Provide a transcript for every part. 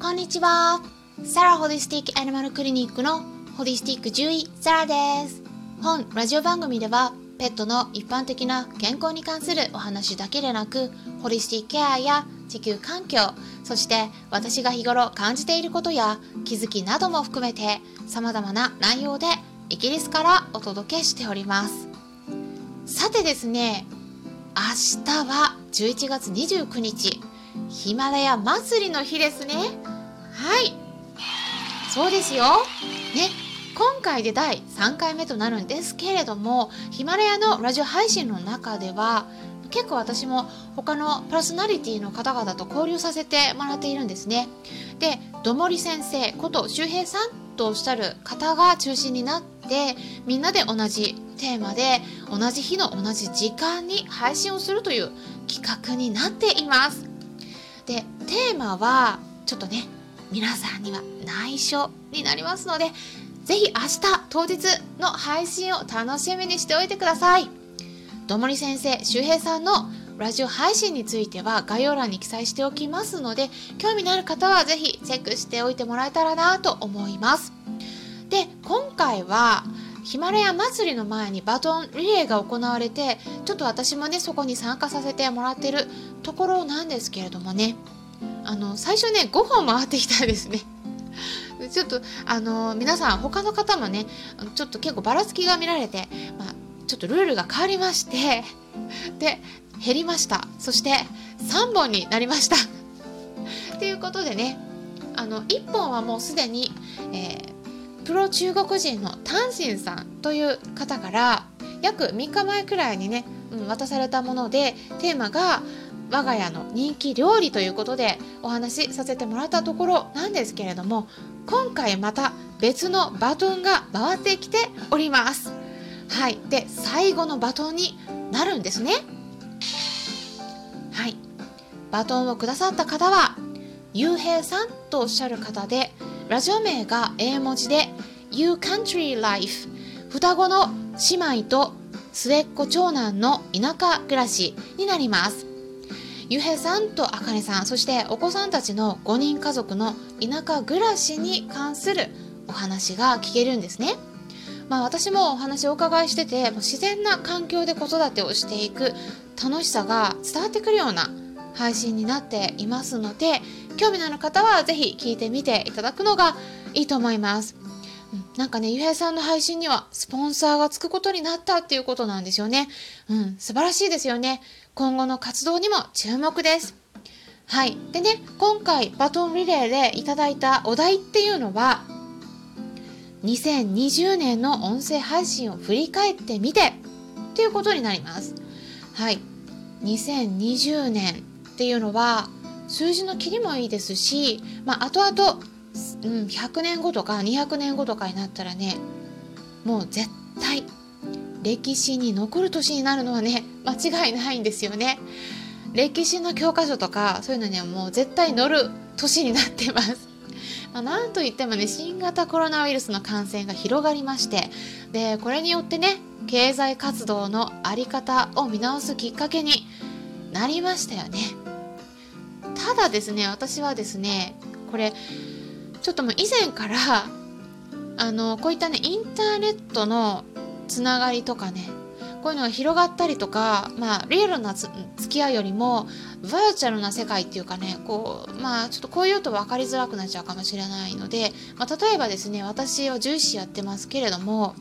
こんにちは。サラホリスティックアニマルクリニックのホリスティック獣医サラです。本ラジオ番組ではペットの一般的な健康に関するお話だけでなく、ホリスティックケアや地球環境、そして私が日頃感じていることや気づきなども含めて様々な内容でイギリスからお届けしております。さてですね、明日は11月29日、ヒマラヤ祭りの日ですね。はい。そうですよ。ね。今回で第3回目となるんですけれども、ヒマラヤのラジオ配信の中では、結構私も他のパーソナリティの方々と交流させてもらっているんですね。で、どもり先生こと周平さんとおっしゃる方が中心になってみんなで同じテーマで同じ日の同じ時間に配信をするという企画になっています。でテーマはちょっとね皆さんには内緒になりますのでぜひ明日当日の配信を楽しみにしておいてください。どもり先生周平さんのラジオ配信については概要欄に記載しておきますので興味のある方はぜひチェックしておいてもらえたらなと思います。で今回はヒマラヤ祭りの前にバトンリレーが行われてちょっと私もねそこに参加させてもらってるところなんですけれどもね。あの最初ね5本回ってきたんですね。ちょっとあの皆さん他の方もねちょっと結構ばらつきが見られて、まあ、ちょっとルールが変わりまして で減りましたそして3本になりました ということでねあの1本はもうすでに、えー、プロ中国人のタンシンさんという方から約3日前くらいにね、うん、渡されたものでテーマが我が家の人気料理ということでお話しさせてもらったところなんですけれども今回また別のバトンが回ってきております。はい。で最後のバトンになるんですね。はい。バトンをくださった方はゆうへいさんとおっしゃる方でラジオ名が英文字で You Country Life 双子の姉妹と末っ子長男の田舎暮らしになります。ゆへさんとあかねさんそしてお子さんたちの5人家族の田舎暮らしに関するお話が聞けるんですね。まあ、私もお話をお伺いしてて自然な環境で子育てをしていく楽しさが伝わってくるような配信になっていますので興味のある方は是非聞いてみていただくのがいいと思います。なんかね、ゆへいさんの配信にはスポンサーがつくことになったっていうことなんですよね。うん、素晴らしいですよね。今後の活動にも注目です。はい。でね、今回バトンリレーでいただいたお題っていうのは、2020年の音声配信を振り返ってみてっていうことになります。はい。2020年っていうのは数字の切りもいいですし、まあ、後々うん、100年後とか200年後とかになったらねもう絶対歴史に残る年になるのはね 間違いないんですよね。歴史の教科書とかそういうのにはもう絶対乗る年になってます。まあ、なんといってもね新型コロナウイルスの感染が広がりましてでこれによってね経済活動の在り方を見直すきっかけになりましたよね。ただですね私はですねこれちょっともう以前からあのこういったねインターネットのつながりとかね。こういうのが広がったりとか、まあ、リアルな付き合いよりもバーチャルな世界っていうかねこうまあちょっとこういうと分かりづらくなっちゃうかもしれないので、まあ、例えばですね私は獣医師やってますけれども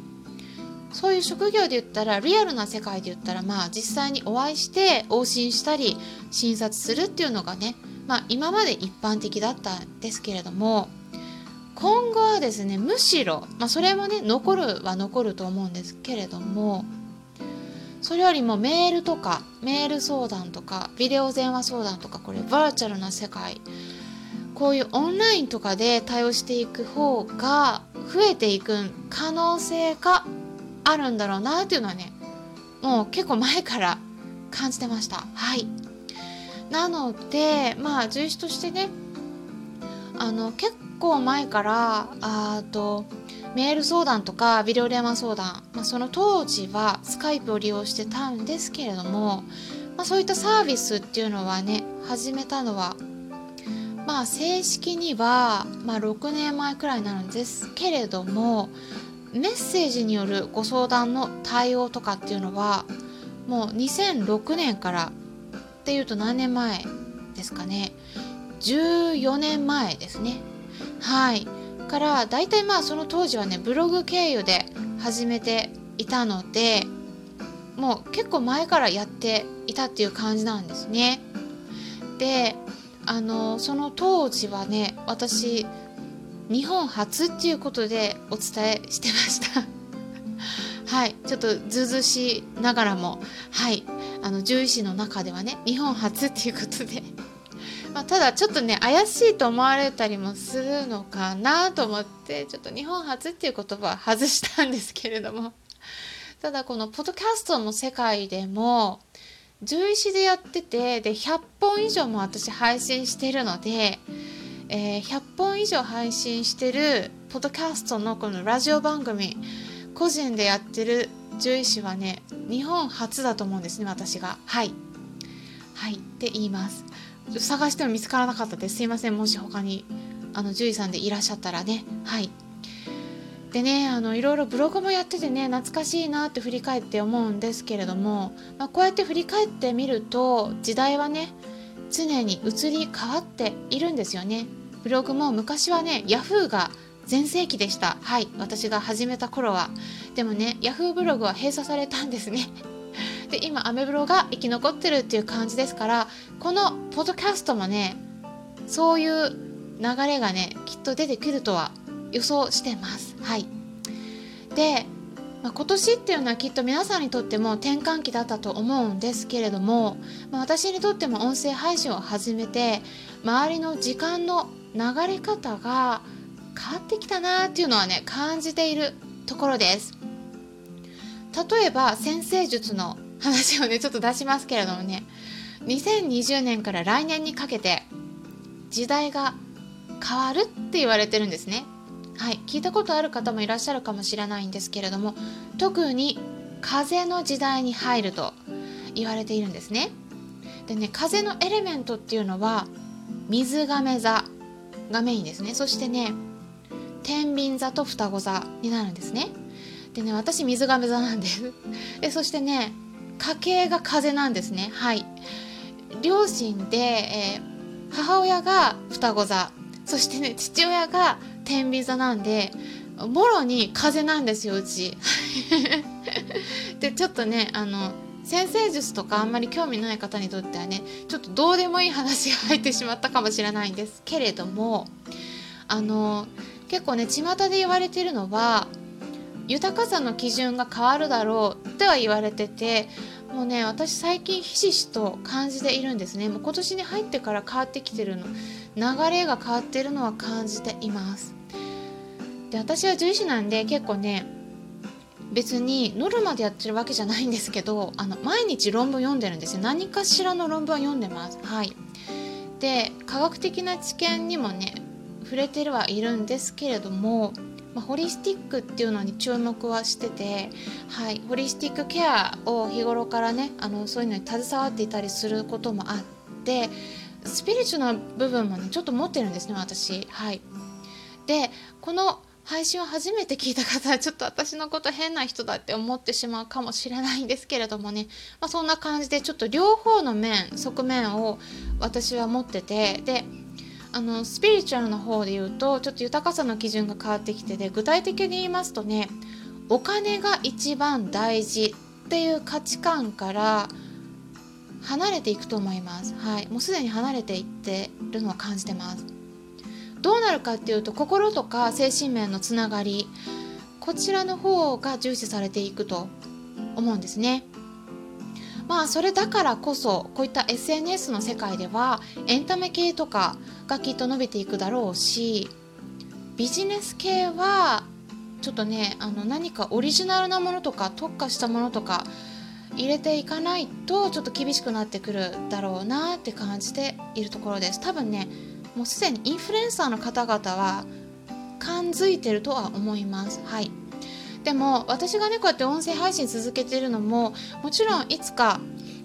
そういう職業で言ったらリアルな世界で言ったらまあ実際にお会いして往診したり診察するっていうのがねまあ今まで一般的だったんですけれども今後はですねむしろ、まあ、それもね残るは残ると思うんですけれどもそれよりもメールとかメール相談とかビデオ電話相談とかこれバーチャルな世界こういうオンラインとかで対応していく方が増えていく可能性があるんだろうなっていうのはねもう結構前から感じてました。はい。なのでまあ獣医としてねあの結構前からあとメール相談とかビデオ電話相談、まあ、その当時はスカイプを利用してたんですけれども、まあ、そういったサービスっていうのはね始めたのはまあ正式には、まあ、6年前くらいになるんですけれどもメッセージによるご相談の対応とかっていうのはもう2006年からっていうと何年前ですかね。14年前ですね。はい。から大体まあその当時はねブログ経由で始めていたのでもう結構前からやっていたっていう感じなんですね。であのその当時はね私日本初っていうことでお伝えしてました。はい。ちょっとずうずしながらもはい。あの獣医師の中ではね日本初っていうことで。まあ、ただちょっとね怪しいと思われたりもするのかなと思ってちょっと日本初っていう言葉は外したんですけれども。ただこのポッドキャストの世界でも獣医師でやっててで100本以上も私配信してるので、えー、100本以上配信してるポッドキャストのこのラジオ番組個人でやってる獣医師はね日本初だと思うんですね私が。はい。はい。って言います。探しても見つからなかったです。すいません。もし他にあの獣医さんでいらっしゃったらね。はい。でねあのいろいろブログもやっててね懐かしいなって振り返って思うんですけれども、まあ、こうやって振り返ってみると時代はね常に移り変わっているんですよね。ブログも昔はね Yahoo が全盛期でした。はい。私が始めた頃は。でもね Yahoo ブログは閉鎖されたんですね。で今アメブロが生き残ってるっていう感じですからこのポッドキャストもねそういう流れがねきっと出てくるとは予想してます。はい、で、まあ、今年っていうのはきっと皆さんにとっても転換期だったと思うんですけれども、まあ、私にとっても音声配信を始めて周りの時間の流れ方が変わってきたなっていうのはね感じているところです。例えば先生術の話をねちょっと出しますけれどもね。2020年から来年にかけて時代が変わるって言われてるんですね。はい。聞いたことある方もいらっしゃるかもしれないんですけれども特に風の時代に入ると言われているんですね。でね風のエレメントっていうのは水亀座がメインですね。そしてね天秤座と双子座になるんですね。でね私水亀座なんです。でそしてね家系が風なんですね。はい。両親で、えー、母親が双子座。そしてね父親が天秤座なんでもろに風なんですようち。でちょっとねあの先生術とかあんまり興味ない方にとってはねちょっとどうでもいい話が入ってしまったかもしれないんですけれどもあの結構ね巷で言われてるのは豊かさの基準が変わるだろうっては言われててもうね私最近ひしひしと感じているんですね。もう今年に入ってから変わってきてるの。流れが変わってるのは感じています。で私は獣医師なんで結構ね別にノルマでやってるわけじゃないんですけどあの毎日論文読んでるんですよ。何かしらの論文は読んでます。はい。で科学的な知見にもね触れてるはいるんですけれどもまあ、ホリスティックっていうのに注目はしてて、はい、ホリスティックケアを日頃からねあのそういうのに携わっていたりすることもあってスピリチュアルな部分もねちょっと持ってるんですね私。はい、でこの配信を初めて聞いた方はちょっと私のこと変な人だって思ってしまうかもしれないんですけれどもね、まあ、そんな感じでちょっと両方の面側面を私は持っててであのスピリチュアルの方で言うとちょっと豊かさの基準が変わってきてで具体的に言いますとねお金が一番大事っていう価値観から離れていくと思います。はい、もうすでに離れていってるのは感じてます。どうなるかっていうと心とか精神面のつながりこちらの方が重視されていくと思うんですね。まあそれだからこそこういった SNS の世界ではエンタメ系とかがきっと伸びていくだろうしビジネス系はちょっとねあの何かオリジナルなものとか特化したものとか入れていかないとちょっと厳しくなってくるだろうなって感じているところです。多分ねもうすでにインフルエンサーの方々は感づいてるとは思います。はい。でも私がねこうやって音声配信続けてるのももちろんいつか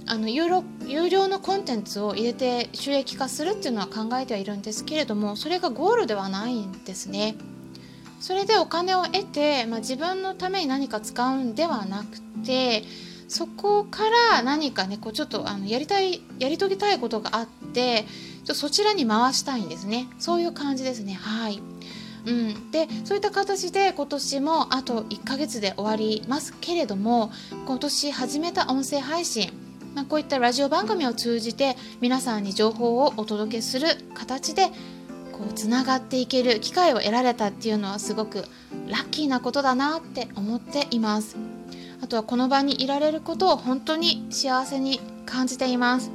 あの有料有料のコンテンツを入れて収益化するっていうのは考えてはいるんですけれどもそれがゴールではないんですね。それでお金を得て、まあ、自分のために何か使うんではなくてそこから何かねこうちょっとあのやりたいやり遂げたいことがあってちょそちらに回したいんですねそういう感じですねはい。うん、でそういった形で今年もあと1ヶ月で終わりますけれども今年始めた音声配信まあ、こういったラジオ番組を通じて皆さんに情報をお届けする形でこうつながっていける機会を得られたっていうのはすごくラッキーなことだなって思っています。あとはこの場にいられることを本当に幸せに感じています、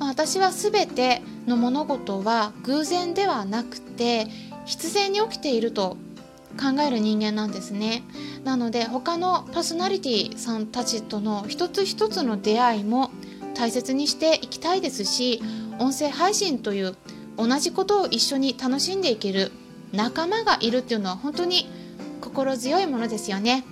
まあ、私は全ての物事は偶然ではなくて必然に起きていると考える人間なんですね。なので他のパーソナリティさんたちとの一つ一つの出会いも大切にしていきたいですし音声配信という同じことを一緒に楽しんでいける仲間がいるっていうのは本当に心強いものですよね。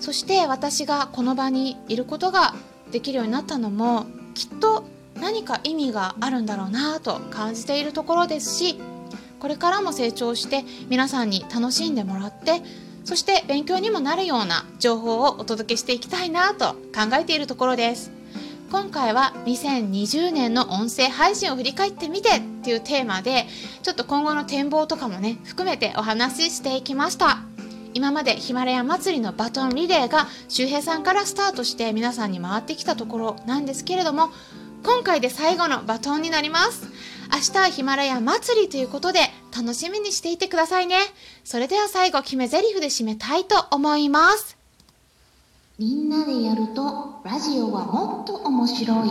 そして私がこの場にいることができるようになったのもきっと何か意味があるんだろうなと感じているところですしこれからも成長して皆さんに楽しんでもらってそして勉強にもなるような情報をお届けしていきたいなと考えているところです。今回は2020年の音声配信を振り返ってみてっていうテーマでちょっと今後の展望とかもね含めてお話ししていきました。今までヒマラヤ祭りのバトンリレーが周平さんからスタートして皆さんに回ってきたところなんですけれども今回で最後のバトンになります。明日はヒマラヤ祭りということで楽しみにしていてくださいね。それでは最後決め台詞で締めたいと思います。みんなでやるとラジオはもっと面白い。